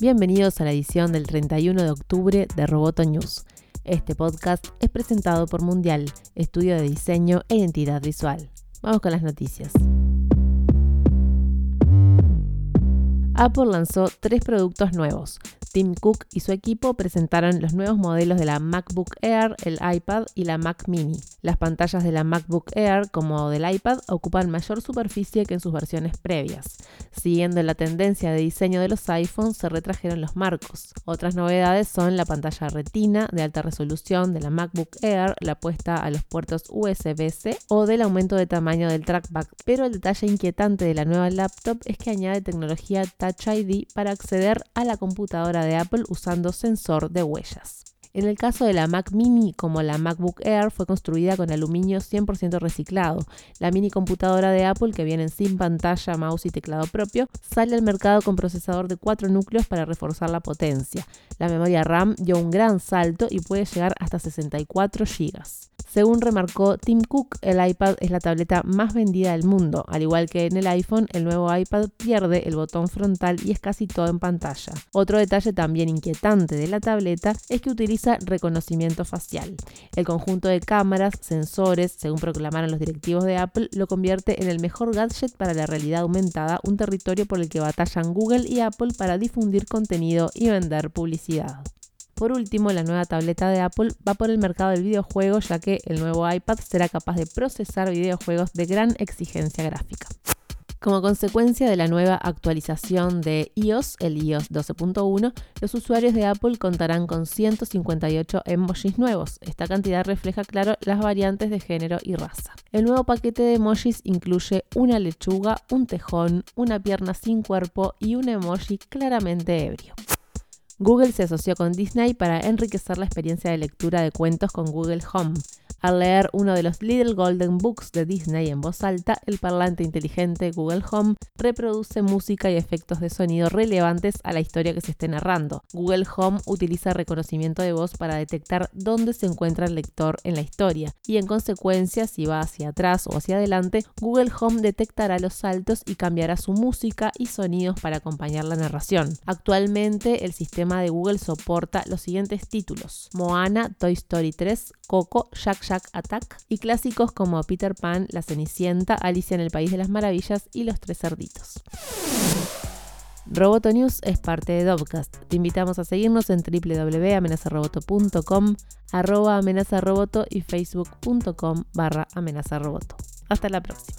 Bienvenidos a la edición del 31 de octubre de Roboto News. Este podcast es presentado por Mundial, estudio de diseño e identidad visual. Vamos con las noticias. Apple lanzó tres productos nuevos. Tim Cook y su equipo presentaron los nuevos modelos de la MacBook Air, el iPad y la Mac Mini. Las pantallas de la MacBook Air, como del iPad, ocupan mayor superficie que en sus versiones previas. Siguiendo la tendencia de diseño de los iPhones, se retrajeron los marcos. Otras novedades son la pantalla retina de alta resolución de la MacBook Air, la puesta a los puertos USB-C o del aumento de tamaño del trackpad. Pero el detalle inquietante de la nueva laptop es que añade tecnología Touch ID para acceder a la computadora de Apple usando sensor de huellas. En el caso de la Mac Mini, como la MacBook Air, fue construida con aluminio 100% reciclado. La mini computadora de Apple, que viene sin pantalla, mouse y teclado propio, sale al mercado con procesador de 4 núcleos para reforzar la potencia. La memoria RAM dio un gran salto y puede llegar hasta 64 GB. Según remarcó Tim Cook, el iPad es la tableta más vendida del mundo. Al igual que en el iPhone, el nuevo iPad pierde el botón frontal y es casi todo en pantalla. Otro detalle también inquietante de la tableta es que utiliza reconocimiento facial. El conjunto de cámaras, sensores, según proclamaron los directivos de Apple, lo convierte en el mejor gadget para la realidad aumentada, un territorio por el que batallan Google y Apple para difundir contenido y vender publicidad. Por último, la nueva tableta de Apple va por el mercado del videojuego ya que el nuevo iPad será capaz de procesar videojuegos de gran exigencia gráfica. Como consecuencia de la nueva actualización de iOS, el iOS 12.1, los usuarios de Apple contarán con 158 emojis nuevos. Esta cantidad refleja, claro, las variantes de género y raza. El nuevo paquete de emojis incluye una lechuga, un tejón, una pierna sin cuerpo y un emoji claramente ebrio. Google se asoció con Disney para enriquecer la experiencia de lectura de cuentos con Google Home. Al leer uno de los Little Golden Books de Disney en voz alta, el parlante inteligente Google Home reproduce música y efectos de sonido relevantes a la historia que se esté narrando. Google Home utiliza reconocimiento de voz para detectar dónde se encuentra el lector en la historia y en consecuencia si va hacia atrás o hacia adelante, Google Home detectará los saltos y cambiará su música y sonidos para acompañar la narración. Actualmente el sistema de Google soporta los siguientes títulos: Moana, Toy Story 3, Coco, Jack Attack y clásicos como Peter Pan, La Cenicienta, Alicia en el País de las Maravillas y Los Tres Cerditos. Roboto News es parte de Dovcast. Te invitamos a seguirnos en www.amenazaroboto.com, arroba amenazaroboto y facebook.com barra amenazaroboto. Hasta la próxima.